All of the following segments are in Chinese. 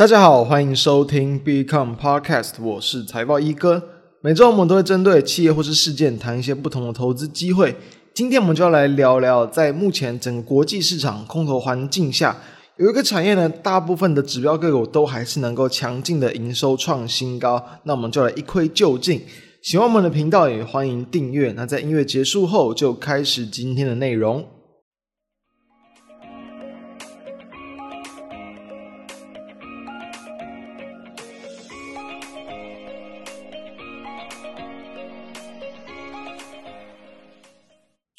大家好，欢迎收听 Become Podcast，我是财报一哥。每周我们都会针对企业或是事件谈一些不同的投资机会。今天我们就要来聊聊，在目前整个国际市场空头环境下，有一个产业呢，大部分的指标个股都还是能够强劲的营收创新高。那我们就来一窥究竟。喜欢我们的频道，也欢迎订阅。那在音乐结束后，就开始今天的内容。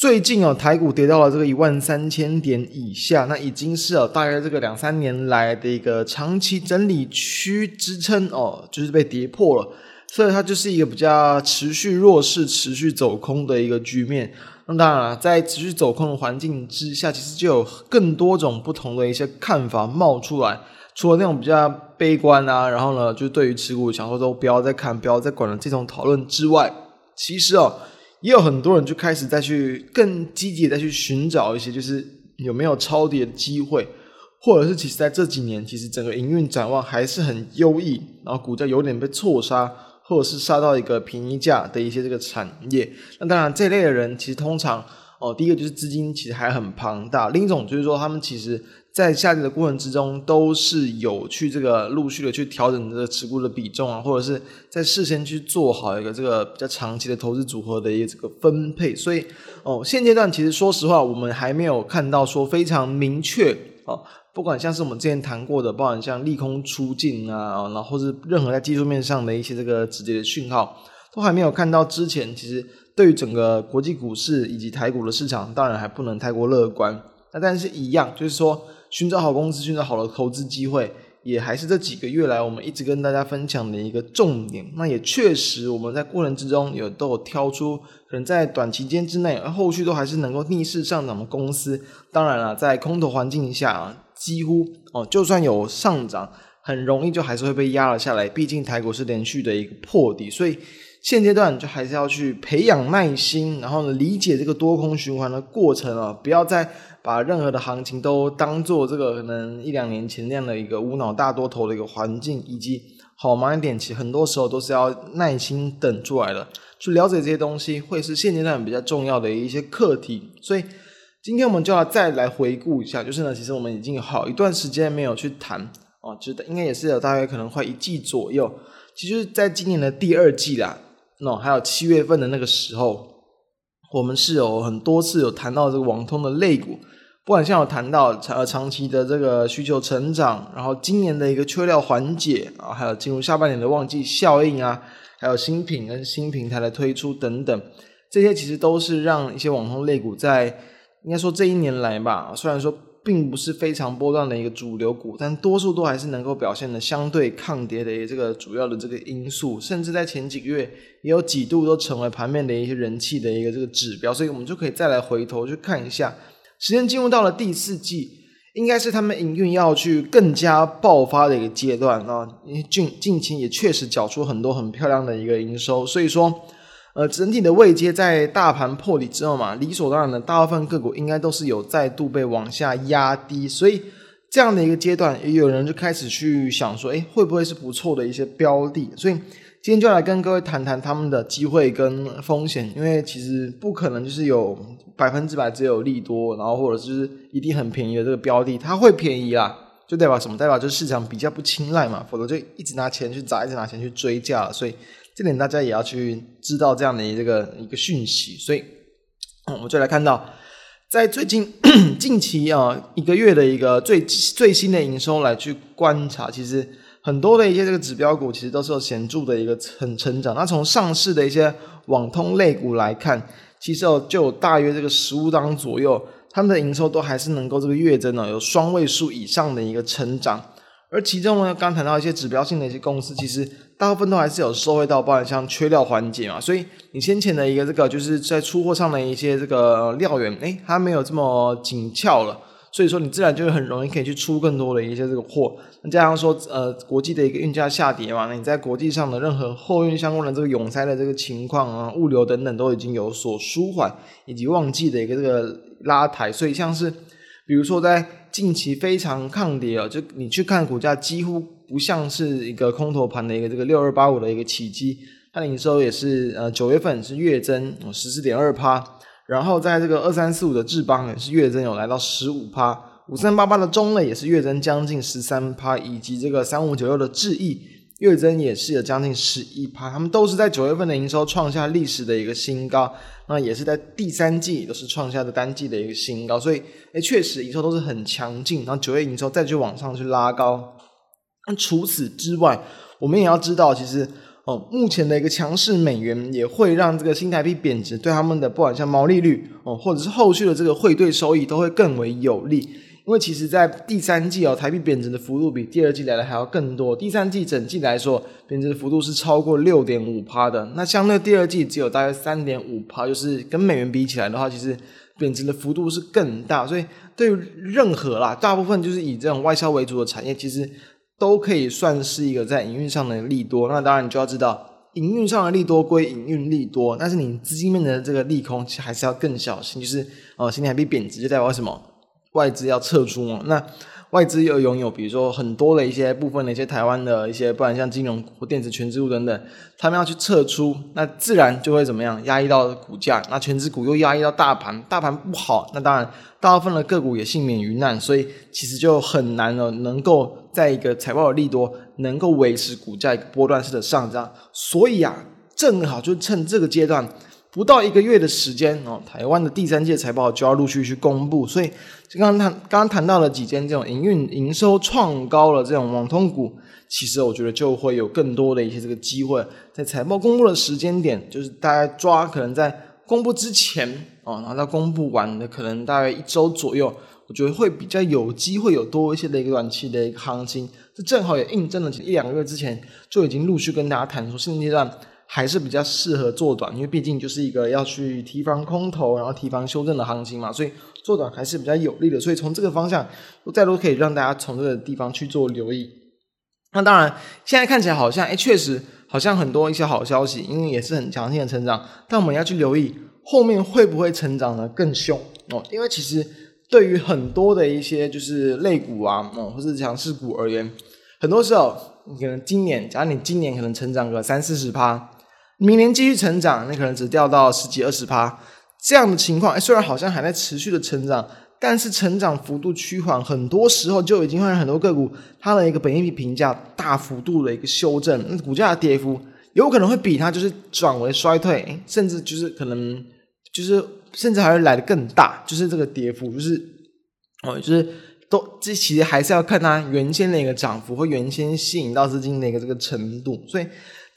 最近哦，台股跌到了这个一万三千点以下，那已经是哦大约这个两三年来的一个长期整理区支撑哦，就是被跌破了，所以它就是一个比较持续弱势、持续走空的一个局面。那当然了，在持续走空的环境之下，其实就有更多种不同的一些看法冒出来。除了那种比较悲观啊，然后呢，就对于持股想说都不要再看、不要再管了这种讨论之外，其实哦。也有很多人就开始再去更积极的再去寻找一些，就是有没有抄底的机会，或者是其实在这几年，其实整个营运展望还是很优异，然后股价有点被错杀，或者是杀到一个平价的一些这个产业。那当然，这类的人其实通常哦，第一个就是资金其实还很庞大，另一种就是说他们其实。在下跌的过程之中，都是有去这个陆续的去调整这个持股的比重啊，或者是在事先去做好一个这个比较长期的投资组合的一个这个分配。所以哦，现阶段其实说实话，我们还没有看到说非常明确哦，不管像是我们之前谈过的，包含像利空出尽啊，然后是任何在技术面上的一些这个直接的讯号，都还没有看到。之前其实对于整个国际股市以及台股的市场，当然还不能太过乐观。那但是一样，就是说。寻找好公司，寻找好的投资机会，也还是这几个月来我们一直跟大家分享的一个重点。那也确实，我们在过程之中有都有挑出可能在短期间之内，而后续都还是能够逆势上涨的公司。当然了，在空头环境下啊，几乎哦，就算有上涨，很容易就还是会被压了下来。毕竟台股是连续的一个破底，所以现阶段就还是要去培养耐心，然后呢，理解这个多空循环的过程啊，不要再。把任何的行情都当做这个可能一两年前那样的一个无脑大多头的一个环境，以及好买点，其实很多时候都是要耐心等出来的。去了解这些东西，会是现阶段比较重要的一些课题。所以今天我们就要再来回顾一下，就是呢，其实我们已经有好一段时间没有去谈哦，觉得应该也是有大概可能快一季左右。其实，在今年的第二季啦，那还有七月份的那个时候。我们是有很多次有谈到这个网通的类股，不管像有谈到长长期的这个需求成长，然后今年的一个缺料缓解啊，还有进入下半年的旺季效应啊，还有新品跟新平台的推出等等，这些其实都是让一些网通类股在应该说这一年来吧，虽然说。并不是非常波段的一个主流股，但多数都还是能够表现的相对抗跌的这个主要的这个因素，甚至在前几个月也有几度都成为盘面的一些人气的一个这个指标，所以我们就可以再来回头去看一下，时间进入到了第四季，应该是他们营运要去更加爆发的一个阶段啊，近近期也确实缴出很多很漂亮的一个营收，所以说。呃，整体的位阶在大盘破底之后嘛，理所当然的，大部分个股应该都是有再度被往下压低，所以这样的一个阶段，也有人就开始去想说，诶，会不会是不错的一些标的？所以今天就来跟各位谈谈他们的机会跟风险，因为其实不可能就是有百分之百只有利多，然后或者是一定很便宜的这个标的，它会便宜啦，就代表什么？代表就是市场比较不青睐嘛，否则就一直拿钱去砸，一直拿钱去追价，所以。这点大家也要去知道这样的一个一个讯息，所以，我们就来看到，在最近 近期啊一个月的一个最最新的营收来去观察，其实很多的一些这个指标股其实都是有显著的一个成成长。那从上市的一些网通类股来看，其实哦就有大约这个十五档左右，他们的营收都还是能够这个月增呢有双位数以上的一个成长。而其中呢，刚谈到一些指标性的一些公司，其实大部分都还是有受惠到，包含像缺料缓解嘛，所以你先前的一个这个就是在出货上的一些这个料源，诶，它没有这么紧俏了，所以说你自然就很容易可以去出更多的一些这个货。那加上说，呃，国际的一个运价下跌嘛，那你在国际上的任何货运相关的这个拥塞的这个情况啊，物流等等都已经有所舒缓，以及旺季的一个这个拉抬，所以像是比如说在。近期非常抗跌哦，就你去看股价，几乎不像是一个空头盘的一个这个六二八五的一个起机，它的营收也是呃九月份是月增十四点二趴，然后在这个二三四五的智邦也是月增有来到十五趴，五三八八的中磊也是月增将近十三趴，以及这个三五九六的智易。月增也是有将近十一趴，他们都是在九月份的营收创下历史的一个新高，那也是在第三季都是创下的单季的一个新高，所以诶确实营收都是很强劲，然后九月营收再去往上去拉高。那除此之外，我们也要知道，其实哦，目前的一个强势美元也会让这个新台币贬值，对他们的不管像毛利率哦，或者是后续的这个汇兑收益都会更为有利。因为其实，在第三季哦，台币贬值的幅度比第二季来的还要更多。第三季整季来说，贬值的幅度是超过六点五趴的。那相对第二季只有大约三点五趴，就是跟美元比起来的话，其实贬值的幅度是更大。所以，对于任何啦，大部分就是以这种外销为主的产业，其实都可以算是一个在营运上的利多。那当然，你就要知道，营运上的利多归营运利多，但是你资金面的这个利空，其实还是要更小心。就是哦，新台币贬值就代表什么？外资要撤出嘛？那外资又拥有，比如说很多的一些部分的一些台湾的一些，不然像金融或电子权值股等等，他们要去撤出，那自然就会怎么样？压抑到股价，那权值股又压抑到大盘，大盘不好，那当然大部分的个股也幸免于难，所以其实就很难了，能够在一个财报的利多，能够维持股价一个波段式的上涨。所以啊，正好就趁这个阶段。不到一个月的时间哦，台湾的第三届财报就要陆续去公布，所以就刚刚谈刚刚谈到了几间这种营运营收创高了这种网通股，其实我觉得就会有更多的一些这个机会，在财报公布的时间点，就是大概抓可能在公布之前哦，然后到公布完的可能大概一周左右，我觉得会比较有机会有多一些的一个短期的一个行情，这正好也印证了一两个月之前就已经陆续跟大家谈说现阶段。还是比较适合做短，因为毕竟就是一个要去提防空头，然后提防修正的行情嘛，所以做短还是比较有利的。所以从这个方向，再都可以让大家从这个地方去做留意。那当然，现在看起来好像，哎，确实好像很多一些好消息，因为也是很强劲的成长。但我们要去留意后面会不会成长得更凶哦？因为其实对于很多的一些就是类股啊，哦，或是强势股而言，很多时候你可能今年，假如你今年可能成长个三四十趴。明年继续成长，那可能只掉到十几二十趴这样的情况。哎，虽然好像还在持续的成长，但是成长幅度趋缓，很多时候就已经会让很多个股它的一个本益比评价大幅度的一个修正，那股价的跌幅有可能会比它就是转为衰退，甚至就是可能就是甚至还会来得更大，就是这个跌幅就是哦，就是都这其实还是要看它原先的一个涨幅或原先吸引到资金的一个这个程度，所以。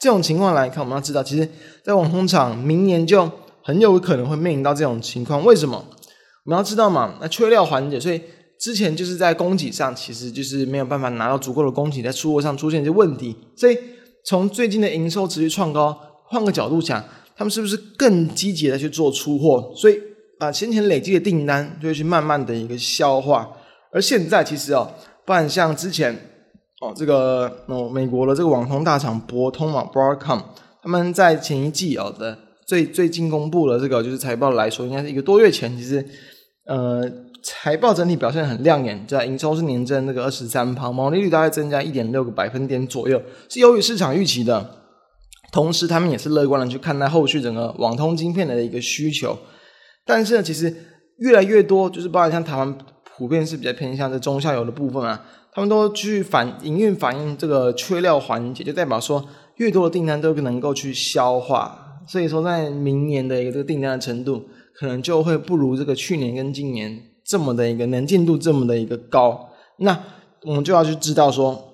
这种情况来看，我们要知道，其实，在网通厂明年就很有可能会面临到这种情况。为什么？我们要知道嘛，那缺料环节，所以之前就是在供给上，其实就是没有办法拿到足够的供给，在出货上出现一些问题。所以，从最近的营收持续创高，换个角度讲，他们是不是更积极的去做出货？所以，把先前累积的订单就会去慢慢的一个消化。而现在，其实哦，不然像之前。哦，这个哦，美国的这个网通大厂博通嘛，Broadcom，他们在前一季哦的最最近公布了这个就是财报来说，应该是一个多月前，其实呃财报整体表现很亮眼，在营收是年增那个二十三%，毛利率大概增加一点六个百分点左右，是优于市场预期的。同时，他们也是乐观的去看待后续整个网通晶片的一个需求。但是呢，其实越来越多就是包括像台湾普遍是比较偏向这中下游的部分啊。他们都去反营运反映这个缺料环节，就代表说越多的订单都能够去消化，所以说在明年的一个这个订单的程度，可能就会不如这个去年跟今年这么的一个能见度这么的一个高。那我们就要去知道说，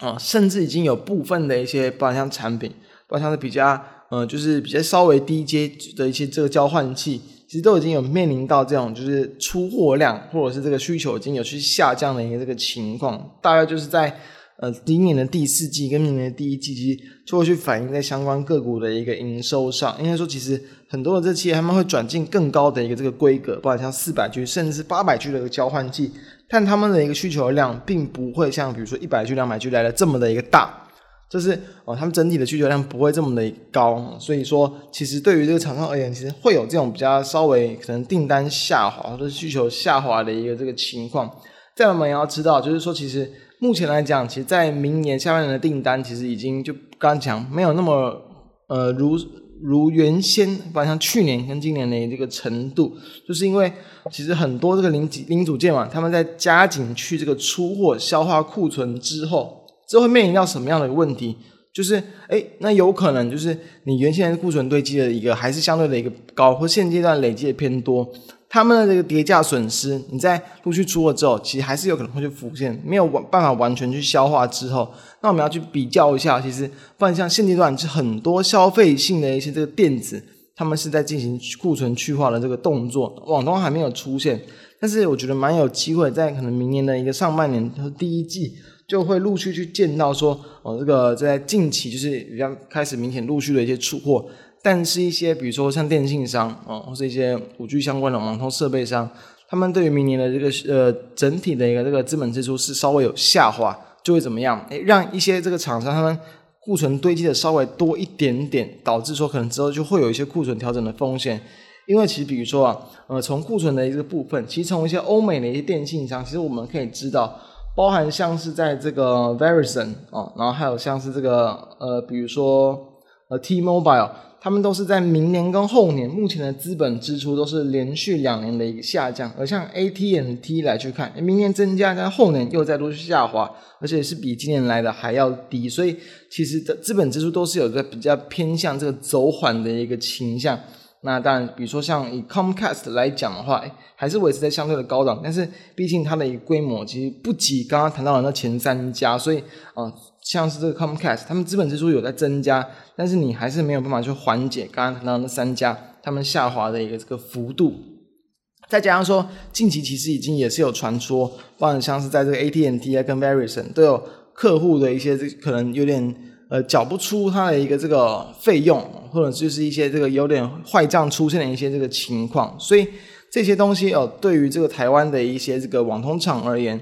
啊，甚至已经有部分的一些，包括像产品，包括像是比较，呃，就是比较稍微低阶的一些这个交换器。其实都已经有面临到这种，就是出货量或者是这个需求已经有去下降的一个这个情况，大概就是在呃今年的第四季跟明年的第一季，其实就会去反映在相关个股的一个营收上。应该说，其实很多的这企业他们会转进更高的一个这个规格，包括像四百 G 甚至是八百 G 的一个交换季，但他们的一个需求量并不会像比如说一百 G、两百 G 来的这么的一个大。就是哦，他们整体的需求量不会这么的高，所以说其实对于这个厂商而言，其实会有这种比较稍微可能订单下滑或者需求下滑的一个这个情况。再我们也要知道，就是说其实目前来讲，其实，在明年下半年的订单，其实已经就刚刚讲没有那么呃如如原先，不像去年跟今年的这个程度，就是因为其实很多这个零零组件嘛，他们在加紧去这个出货消化库存之后，这会面临到什么样的一个问题？就是哎，那有可能就是你原先库存堆积的一个还是相对的一个高，或现阶段累积的偏多，他们的这个跌价损失，你在陆续出了之后，其实还是有可能会去浮现，没有办法完全去消化之后，那我们要去比较一下，其实放像现阶段是很多消费性的一些这个电子，他们是在进行库存去化的这个动作，网通还没有出现，但是我觉得蛮有机会在可能明年的一个上半年和第一季。就会陆续去见到说，哦，这个在近期就是比较开始明显陆续的一些出货，但是一些比如说像电信商哦，或是一些五 G 相关的网通设备商，他们对于明年的这个呃整体的一个这个资本支出是稍微有下滑，就会怎么样？诶，让一些这个厂商他们库存堆积的稍微多一点点，导致说可能之后就会有一些库存调整的风险。因为其实比如说啊，呃，从库存的一个部分，其实从一些欧美的一些电信商，其实我们可以知道。包含像是在这个 Verizon 哦，然后还有像是这个呃，比如说呃 T-Mobile，他们都是在明年跟后年目前的资本支出都是连续两年的一个下降，而像 AT&T 来去看，明年增加，但后年又再度下滑，而且是比今年来的还要低，所以其实的资本支出都是有一个比较偏向这个走缓的一个倾向。那当然，比如说像以 Comcast 来讲的话，还是维持在相对的高档，但是毕竟它的一个规模其实不及刚刚谈到的那前三家，所以啊、像是这个 Comcast，他们资本支出有在增加，但是你还是没有办法去缓解刚刚谈到的那三家他们下滑的一个这个幅度。再加上说，近期其实已经也是有传说，包括像是在这个 AT&T 啊跟 Verizon 都有客户的一些这可能有点。呃，缴不出它的一个这个费用，或者就是一些这个有点坏账出现的一些这个情况，所以这些东西哦，对于这个台湾的一些这个网通厂而言，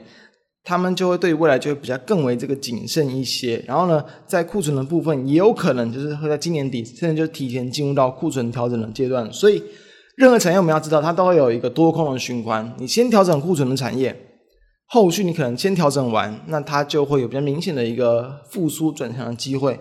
他们就会对未来就会比较更为这个谨慎一些。然后呢，在库存的部分也有可能就是会在今年底，甚至就提前进入到库存调整的阶段。所以，任何产业我们要知道，它都会有一个多空的循环。你先调整库存的产业。后续你可能先调整完，那它就会有比较明显的一个复苏转强的机会。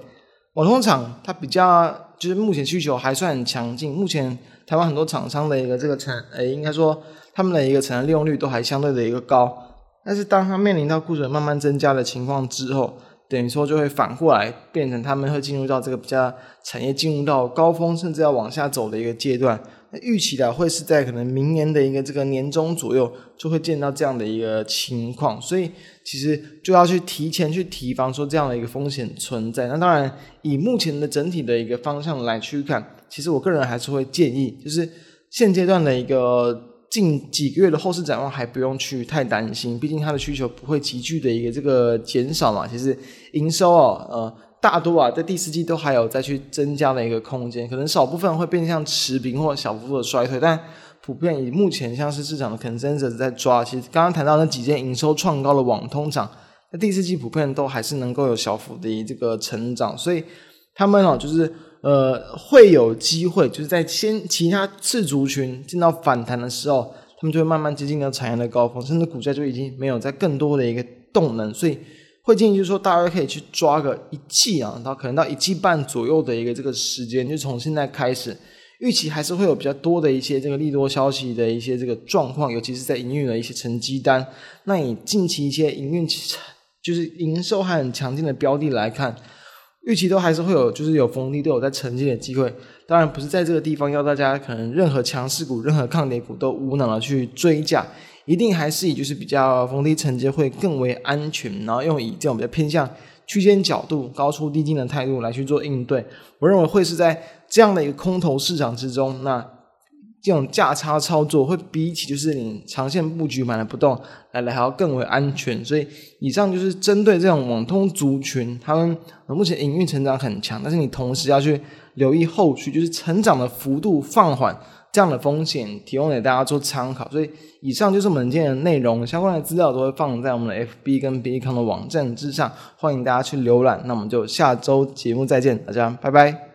网通厂它比较就是目前需求还算很强劲，目前台湾很多厂商的一个这个产，诶，应该说他们的一个产能利用率都还相对的一个高。但是当它面临到库存慢慢增加的情况之后，等于说就会反过来变成他们会进入到这个比较产业进入到高峰，甚至要往下走的一个阶段。预期的会是在可能明年的一个这个年中左右就会见到这样的一个情况，所以其实就要去提前去提防说这样的一个风险存在。那当然，以目前的整体的一个方向来去看，其实我个人还是会建议，就是现阶段的一个近几个月的后市展望还不用去太担心，毕竟它的需求不会急剧的一个这个减少嘛。其实营收啊，呃。大多啊，在第四季都还有再去增加的一个空间，可能少部分会变向持平或小幅度的衰退，但普遍以目前像是市场的 consensus 在抓，其实刚刚谈到那几间营收创高的网通厂，在第四季普遍都还是能够有小幅的这个成长，所以他们哦，就是呃会有机会，就是在先其他次族群见到反弹的时候，他们就会慢慢接近到产业的高峰，甚至股价就已经没有再更多的一个动能，所以。会建议就是说，大家可以去抓个一季啊，到可能到一季半左右的一个这个时间，就从现在开始，预期还是会有比较多的一些这个利多消息的一些这个状况，尤其是在营运的一些成绩单。那你近期一些营运就是营收还很强劲的标的来看，预期都还是会有，就是有逢低都有在承接的机会。当然不是在这个地方要大家可能任何强势股、任何抗跌股都无脑的去追价。一定还是以就是比较逢低承接会更为安全，然后用以这种比较偏向区间角度、高出低进的态度来去做应对。我认为会是在这样的一个空头市场之中，那这种价差操作会比起就是你长线布局买了不动来来还要更为安全。所以以上就是针对这种网通族群，他们目前营运成长很强，但是你同时要去留意后续就是成长的幅度放缓。这样的风险提供给大家做参考，所以以上就是我们今天的内容，相关的资料都会放在我们的 FB 跟 BCON 的网站之上，欢迎大家去浏览。那我们就下周节目再见，大家拜拜。